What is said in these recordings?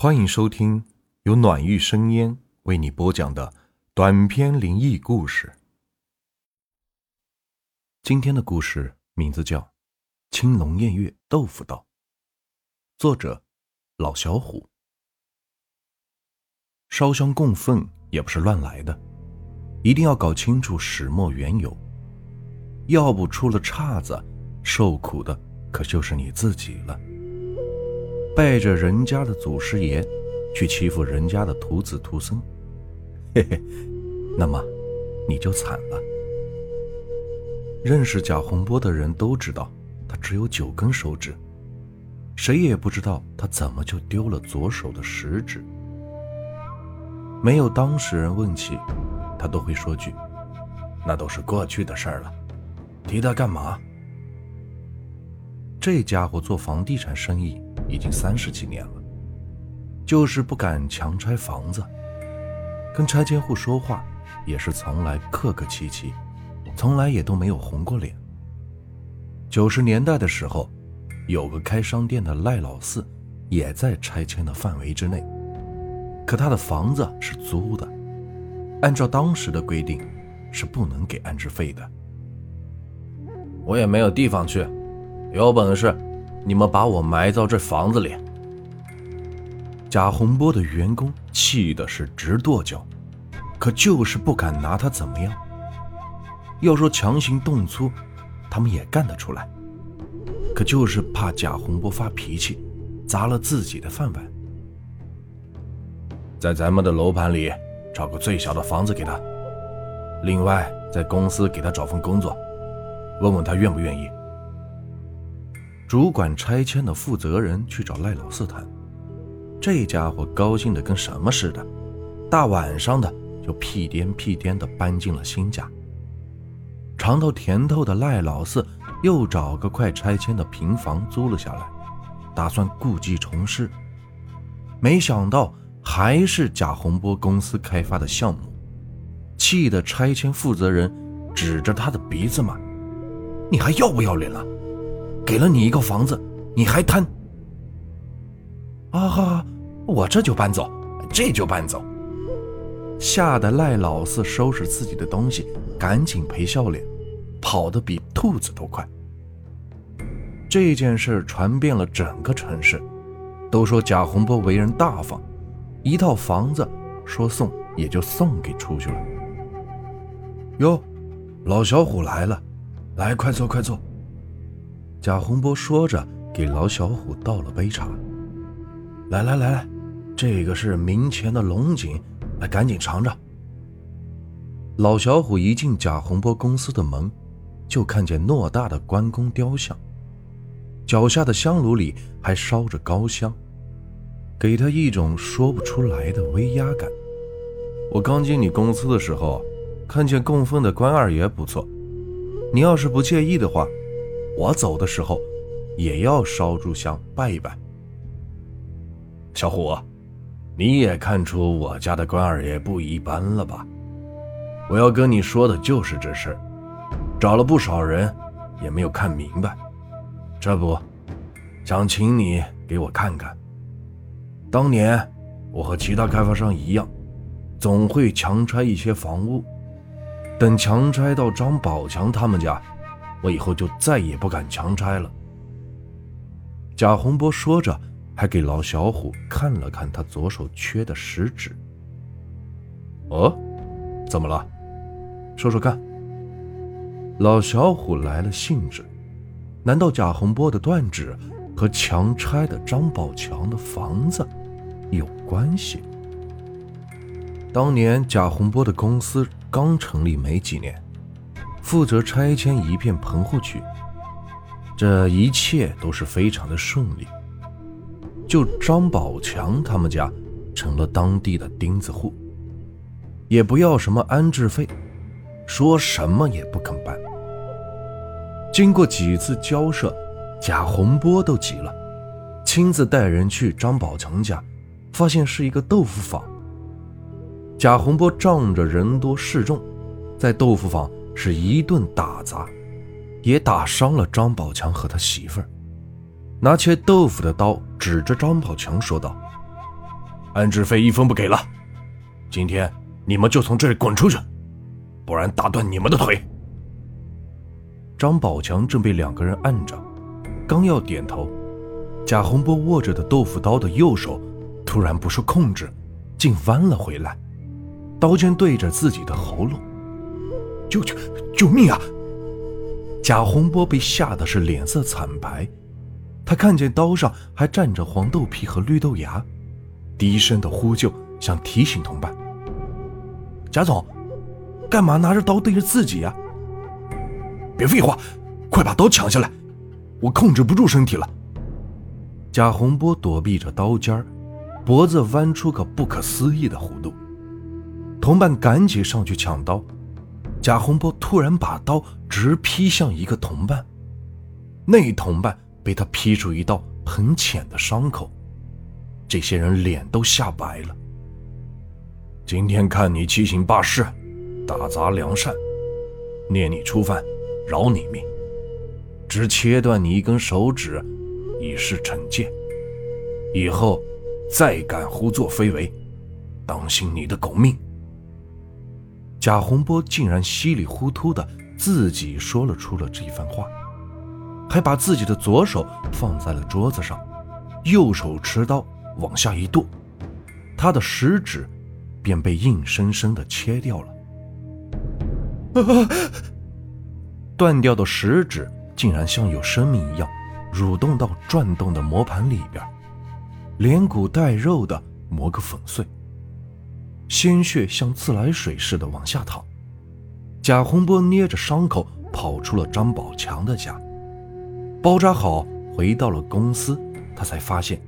欢迎收听由暖玉生烟为你播讲的短篇灵异故事。今天的故事名字叫《青龙偃月豆腐道》，作者老小虎。烧香供奉也不是乱来的，一定要搞清楚始末缘由，要不出了岔子，受苦的可就是你自己了。背着人家的祖师爷，去欺负人家的徒子徒孙，嘿嘿，那么你就惨了。认识贾洪波的人都知道，他只有九根手指，谁也不知道他怎么就丢了左手的食指。没有当事人问起，他都会说句：“那都是过去的事儿了，提他干嘛？”这家伙做房地产生意。已经三十几年了，就是不敢强拆房子，跟拆迁户说话也是从来客客气气，从来也都没有红过脸。九十年代的时候，有个开商店的赖老四，也在拆迁的范围之内，可他的房子是租的，按照当时的规定，是不能给安置费的。我也没有地方去，有本事。你们把我埋到这房子里！贾洪波的员工气的是直跺脚，可就是不敢拿他怎么样。要说强行动粗，他们也干得出来，可就是怕贾洪波发脾气，砸了自己的饭碗。在咱们的楼盘里找个最小的房子给他，另外在公司给他找份工作，问问他愿不愿意。主管拆迁的负责人去找赖老四谈，这家伙高兴的跟什么似的，大晚上的就屁颠屁颠的搬进了新家。尝到甜头的赖老四又找个快拆迁的平房租了下来，打算故技重施。没想到还是贾洪波公司开发的项目，气得拆迁负责人指着他的鼻子骂：“你还要不要脸了？”给了你一个房子，你还贪？啊哈！我这就搬走，这就搬走。吓得赖老四收拾自己的东西，赶紧赔笑脸，跑得比兔子都快。这件事传遍了整个城市，都说贾洪波为人大方，一套房子说送也就送给出去了。哟，老小虎来了，来，快坐，快坐。贾洪波说着，给老小虎倒了杯茶。来来来来，这个是明前的龙井，来赶紧尝尝。老小虎一进贾洪波公司的门，就看见偌大的关公雕像，脚下的香炉里还烧着高香，给他一种说不出来的威压感。我刚进你公司的时候，看见供奉的关二爷不错，你要是不介意的话。我走的时候，也要烧柱香拜一拜。小虎，你也看出我家的关二爷不一般了吧？我要跟你说的就是这事，找了不少人，也没有看明白。这不，想请你给我看看。当年我和其他开发商一样，总会强拆一些房屋，等强拆到张宝强他们家。我以后就再也不敢强拆了。贾洪波说着，还给老小虎看了看他左手缺的食指。哦，怎么了？说说看。老小虎来了兴致，难道贾洪波的断指和强拆的张宝强的房子有关系？当年贾洪波的公司刚成立没几年。负责拆迁一片棚户区，这一切都是非常的顺利。就张宝强他们家成了当地的钉子户，也不要什么安置费，说什么也不肯搬。经过几次交涉，贾洪波都急了，亲自带人去张宝强家，发现是一个豆腐坊。贾洪波仗着人多势众，在豆腐坊。是一顿打砸，也打伤了张宝强和他媳妇儿。拿切豆腐的刀指着张宝强说道：“安置费一分不给了。今天你们就从这里滚出去，不然打断你们的腿。张宝强正被两个人按着，刚要点头，贾洪波握着的豆腐刀的右手突然不受控制，竟弯了回来，刀尖对着自己的喉咙。救救救命啊！贾洪波被吓得是脸色惨白，他看见刀上还沾着黄豆皮和绿豆芽，低声的呼救，想提醒同伴。贾总，干嘛拿着刀对着自己呀？别废话，快把刀抢下来，我控制不住身体了。贾洪波躲避着刀尖脖子弯出个不可思议的弧度，同伴赶紧上去抢刀。贾洪波突然把刀直劈向一个同伴，那同伴被他劈出一道很浅的伤口，这些人脸都吓白了。今天看你七行八事，打砸良善，念你初犯，饶你命，只切断你一根手指，以示惩戒。以后再敢胡作非为，当心你的狗命。贾洪波竟然稀里糊涂的自己说了出了这番话，还把自己的左手放在了桌子上，右手持刀往下一剁，他的食指便被硬生生的切掉了。断掉的食指竟然像有生命一样，蠕动到转动的磨盘里边，连骨带肉的磨个粉碎。鲜血像自来水似的往下淌，贾洪波捏着伤口跑出了张宝强的家，包扎好回到了公司，他才发现，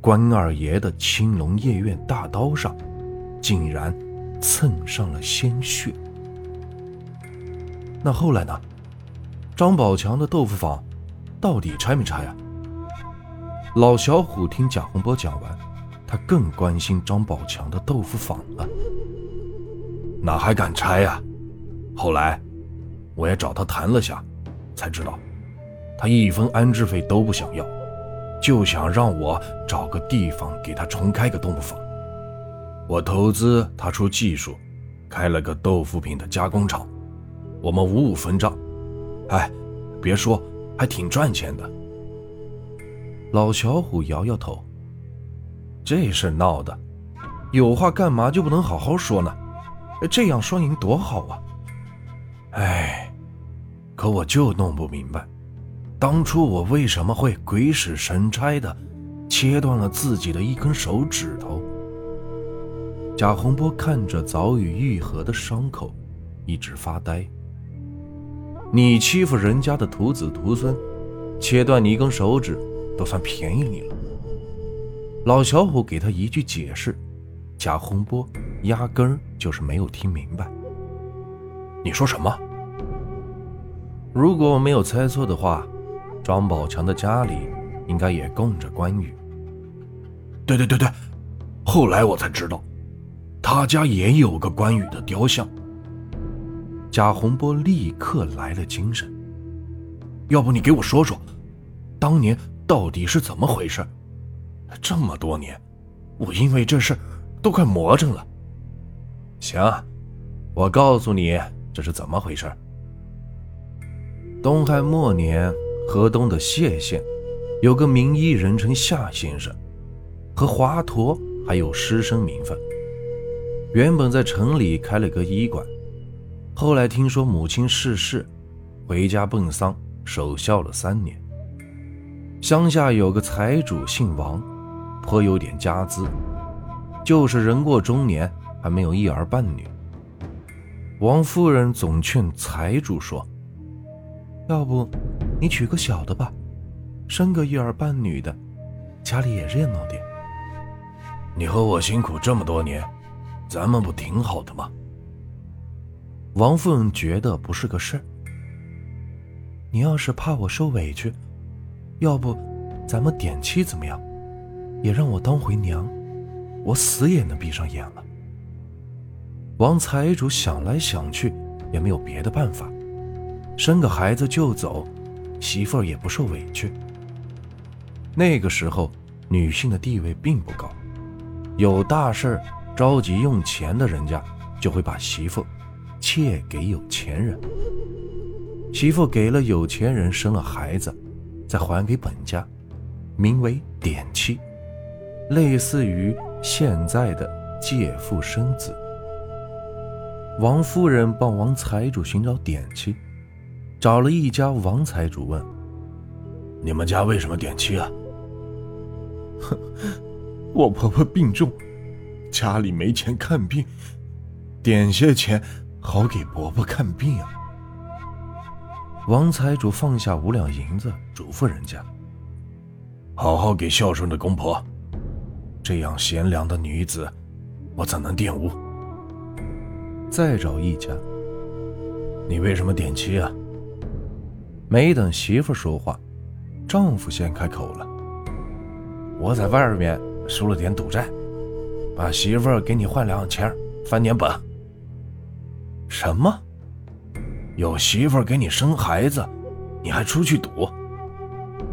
关二爷的青龙夜苑大刀上，竟然蹭上了鲜血。那后来呢？张宝强的豆腐坊到底拆没拆啊？老小虎听贾洪波讲完。他更关心张宝强的豆腐坊了，哪还敢拆呀？后来，我也找他谈了下，才知道，他一分安置费都不想要，就想让我找个地方给他重开个豆腐坊。我投资，他出技术，开了个豆腐品的加工厂，我们五五分账。哎，别说，还挺赚钱的。老小虎摇摇头。这事闹的，有话干嘛就不能好好说呢？这样双赢多好啊！哎，可我就弄不明白，当初我为什么会鬼使神差的切断了自己的一根手指头？贾洪波看着早已愈合的伤口，一直发呆。你欺负人家的徒子徒孙，切断你一根手指，都算便宜你了。老小虎给他一句解释，贾洪波压根儿就是没有听明白。你说什么？如果我没有猜错的话，张宝强的家里应该也供着关羽。对对对对，后来我才知道，他家也有个关羽的雕像。贾洪波立刻来了精神。要不你给我说说，当年到底是怎么回事？这么多年，我因为这事都快魔怔了。行，我告诉你这是怎么回事。东汉末年，河东的谢县有个名医，人称夏先生，和华佗还有师生名分。原本在城里开了个医馆，后来听说母亲逝世，回家奔丧，守孝了三年。乡下有个财主姓王。颇有点家资，就是人过中年还没有一儿半女。王夫人总劝财主说：“要不你娶个小的吧，生个一儿半女的，家里也热闹点。你和我辛苦这么多年，咱们不挺好的吗？”王夫人觉得不是个事儿。你要是怕我受委屈，要不咱们点妻怎么样？也让我当回娘，我死也能闭上眼了。王财主想来想去，也没有别的办法，生个孩子就走，媳妇儿也不受委屈。那个时候，女性的地位并不高，有大事着急用钱的人家，就会把媳妇借给有钱人。媳妇给了有钱人，生了孩子，再还给本家，名为典妻，类似于现在的借腹生子。王夫人帮王财主寻找典妻，找了一家。王财主问：“你们家为什么典妻啊？”“，我婆婆病重，家里没钱看病，点些钱好给婆婆看病啊。”王财主放下五两银子，嘱咐人家：“好好给孝顺的公婆，这样贤良的女子，我怎能玷污？”再找一家。你为什么点妻啊？没等媳妇说话，丈夫先开口了：“我在外面输了点赌债，把媳妇给你换两钱，翻点本。”什么？有媳妇给你生孩子，你还出去赌？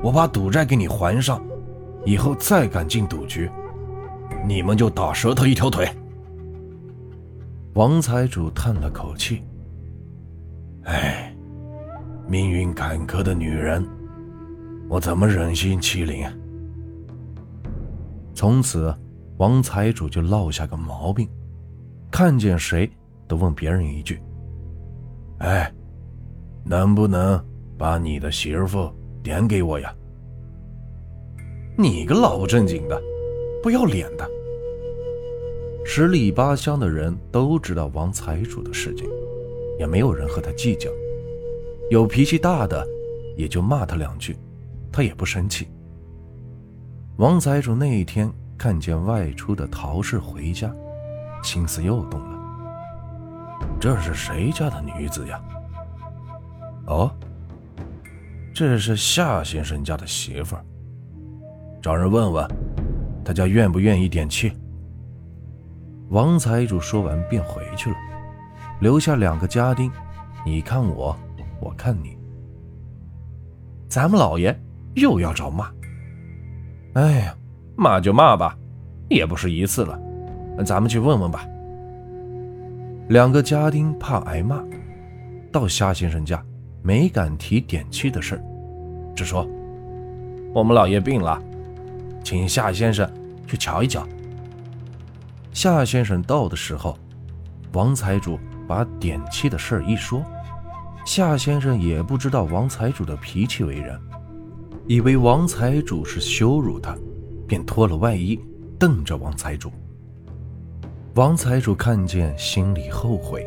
我把赌债给你还上，以后再敢进赌局，你们就打折他一条腿。王财主叹了口气：“哎，命运坎坷的女人，我怎么忍心欺凌？”从此，王财主就落下个毛病，看见谁都问别人一句：“哎，能不能把你的媳妇点给我呀？”你个老不正经的，不要脸的！十里八乡的人都知道王财主的事情，也没有人和他计较。有脾气大的，也就骂他两句，他也不生气。王财主那一天看见外出的陶氏回家，心思又动了。这是谁家的女子呀？哦，这是夏先生家的媳妇儿。找人问问，大家愿不愿意点气。王财主说完便回去了，留下两个家丁，你看我，我看你。咱们老爷又要找骂。哎呀，骂就骂吧，也不是一次了，咱们去问问吧。两个家丁怕挨骂，到夏先生家没敢提点气的事只说我们老爷病了，请夏先生去瞧一瞧。夏先生到的时候，王财主把点气的事儿一说，夏先生也不知道王财主的脾气为人，以为王财主是羞辱他，便脱了外衣，瞪着王财主。王财主看见，心里后悔。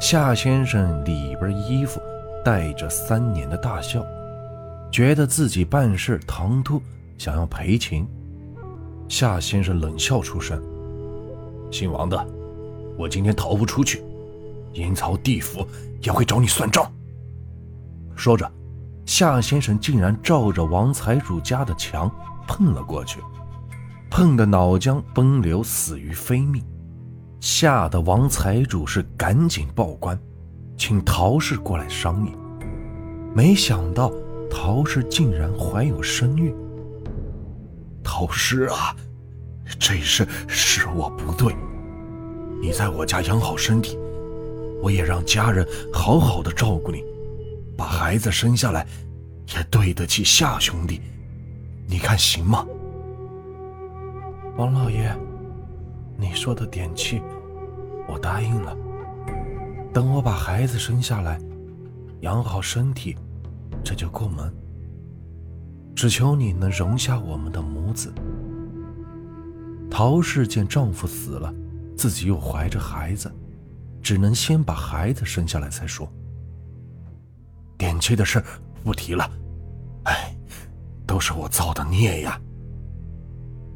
夏先生里边衣服带着三年的大笑，觉得自己办事唐突，想要赔情。夏先生冷笑出声。姓王的，我今天逃不出去，阴曹地府也会找你算账。说着，夏先生竟然照着王财主家的墙碰了过去，碰得脑浆崩流，死于非命。吓得王财主是赶紧报官，请陶氏过来商议。没想到陶氏竟然怀有身孕。陶氏啊！这事是我不对，你在我家养好身体，我也让家人好好的照顾你，把孩子生下来，也对得起夏兄弟，你看行吗？王老爷，你说的点气，我答应了。等我把孩子生下来，养好身体，这就过门。只求你能容下我们的母子。陶氏见丈夫死了，自己又怀着孩子，只能先把孩子生下来再说。点妻的事不提了，哎，都是我造的孽呀。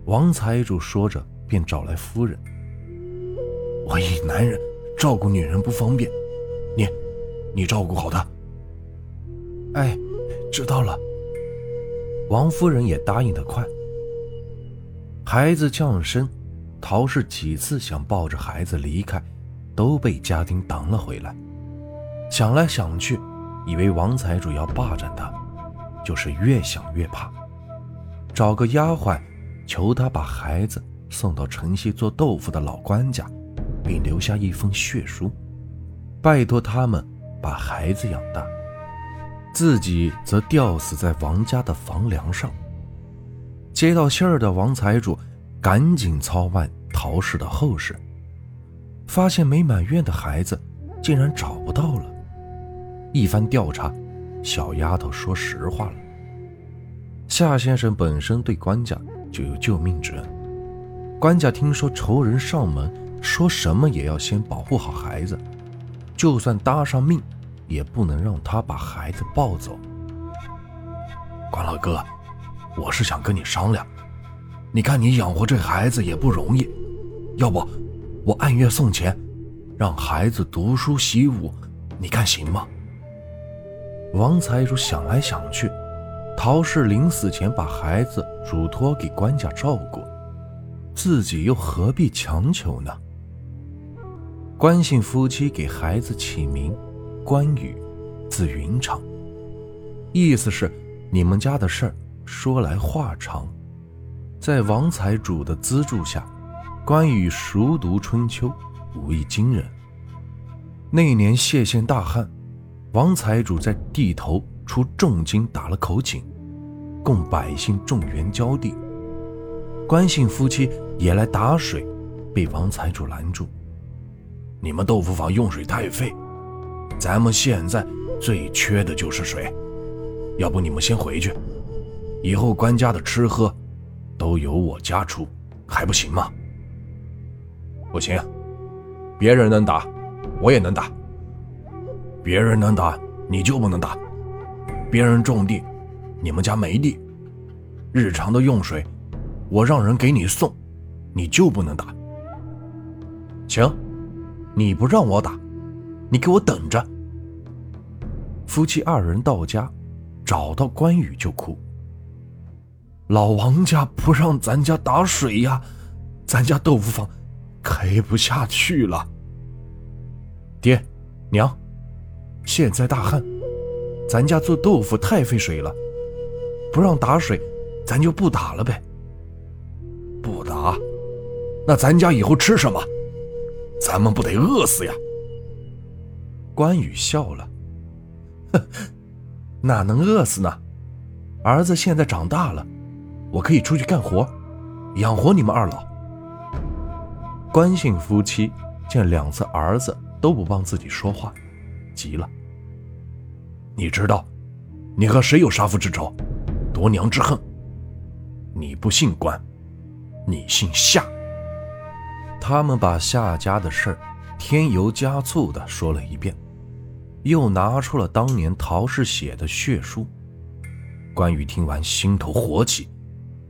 王财主说着，便找来夫人。我一男人照顾女人不方便，你，你照顾好她。哎，知道了。王夫人也答应的快。孩子降生，陶氏几次想抱着孩子离开，都被家丁挡了回来。想来想去，以为王财主要霸占他，就是越想越怕。找个丫鬟，求他把孩子送到城西做豆腐的老官家，并留下一封血书，拜托他们把孩子养大，自己则吊死在王家的房梁上。接到信儿的王财主赶紧操办陶氏的后事，发现没满月的孩子竟然找不到了。一番调查，小丫头说实话了。夏先生本身对官家就有救命之恩。官家听说仇人上门，说什么也要先保护好孩子，就算搭上命，也不能让他把孩子抱走。关老哥，我是想跟你商量，你看你养活这孩子也不容易，要不我按月送钱，让孩子读书习武，你看行吗？王财主想来想去，陶氏临死前把孩子嘱托给官家照顾。自己又何必强求呢？关姓夫妻给孩子起名关羽，字云长，意思是你们家的事儿说来话长。在王财主的资助下，关羽熟读春秋，武艺惊人。那年谢县大旱，王财主在地头出重金打了口井，供百姓种园浇地。关姓夫妻也来打水，被王财主拦住。你们豆腐坊用水太费，咱们现在最缺的就是水。要不你们先回去，以后官家的吃喝都由我家出，还不行吗？不行，别人能打，我也能打。别人能打，你就不能打。别人种地，你们家没地，日常的用水。我让人给你送，你就不能打。行，你不让我打，你给我等着。夫妻二人到家，找到关羽就哭。老王家不让咱家打水呀，咱家豆腐坊开不下去了。爹，娘，现在大旱，咱家做豆腐太费水了，不让打水，咱就不打了呗。不打，那咱家以后吃什么？咱们不得饿死呀！关羽笑了，哼，哪能饿死呢？儿子现在长大了，我可以出去干活，养活你们二老。关姓夫妻见两次儿子都不帮自己说话，急了。你知道，你和谁有杀父之仇，夺娘之恨？你不姓关。你姓夏。他们把夏家的事儿添油加醋的说了一遍，又拿出了当年陶氏写的血书。关羽听完心头火起，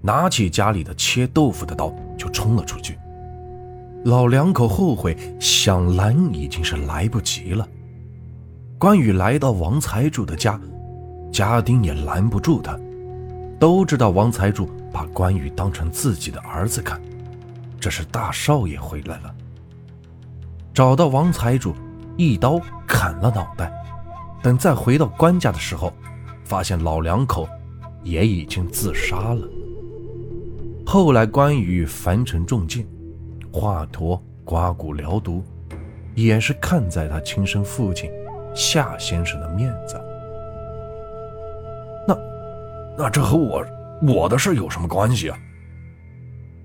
拿起家里的切豆腐的刀就冲了出去。老两口后悔，想拦已经是来不及了。关羽来到王财主的家，家丁也拦不住他，都知道王财主。把关羽当成自己的儿子看，这是大少爷回来了。找到王财主，一刀砍了脑袋。等再回到关家的时候，发现老两口也已经自杀了。后来关羽樊城中箭，华佗刮骨疗毒，也是看在他亲生父亲夏先生的面子。那，那这和我。我的事有什么关系啊？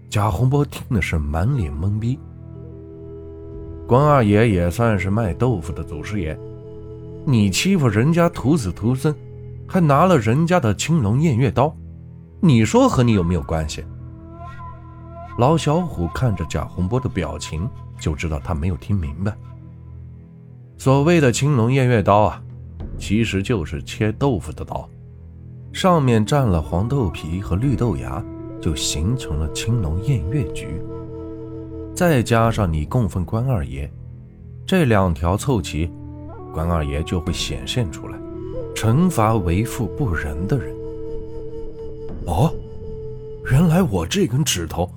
贾洪波听的是满脸懵逼。关二爷也算是卖豆腐的祖师爷，你欺负人家徒子徒孙，还拿了人家的青龙偃月刀，你说和你有没有关系？老小虎看着贾洪波的表情，就知道他没有听明白。所谓的青龙偃月刀啊，其实就是切豆腐的刀。上面蘸了黄豆皮和绿豆芽，就形成了青龙偃月局。再加上你供奉关二爷，这两条凑齐，关二爷就会显现出来，惩罚为富不仁的人。哦，原来我这根指头，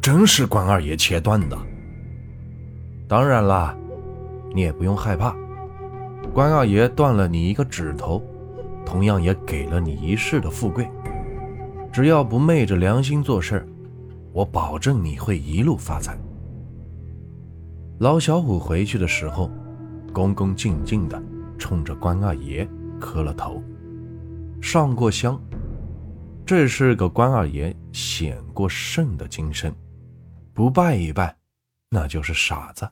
真是关二爷切断的。当然啦，你也不用害怕，关二爷断了你一个指头。同样也给了你一世的富贵，只要不昧着良心做事我保证你会一路发财。老小虎回去的时候，恭恭敬敬的冲着关二爷磕了头，上过香。这是个关二爷显过圣的精神，不拜一拜，那就是傻子。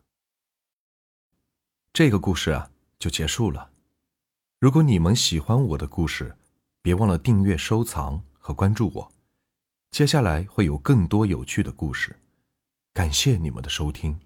这个故事啊，就结束了。如果你们喜欢我的故事，别忘了订阅、收藏和关注我。接下来会有更多有趣的故事，感谢你们的收听。